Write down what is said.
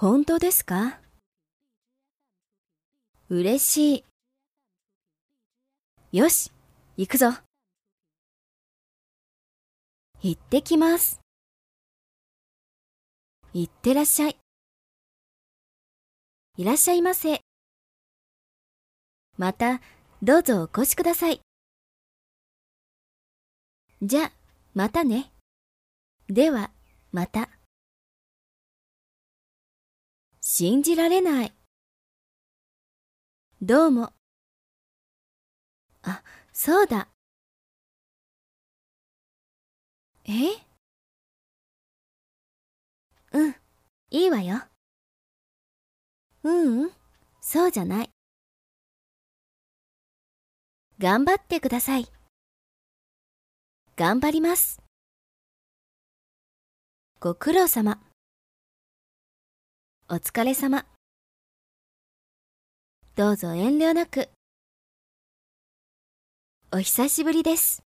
本当ですか？嬉しい。よし、行くぞ。行ってきます。行ってらっしゃい。いらっしゃいませ。また、どうぞお越しください。じゃ、またね。では、また。信じられない。どうも。あ、そうだ。え？うん、いいわよ。ううん、そうじゃない。頑張ってください。頑張ります。ご苦労様。お疲れ様。どうぞ遠慮なく。お久しぶりです。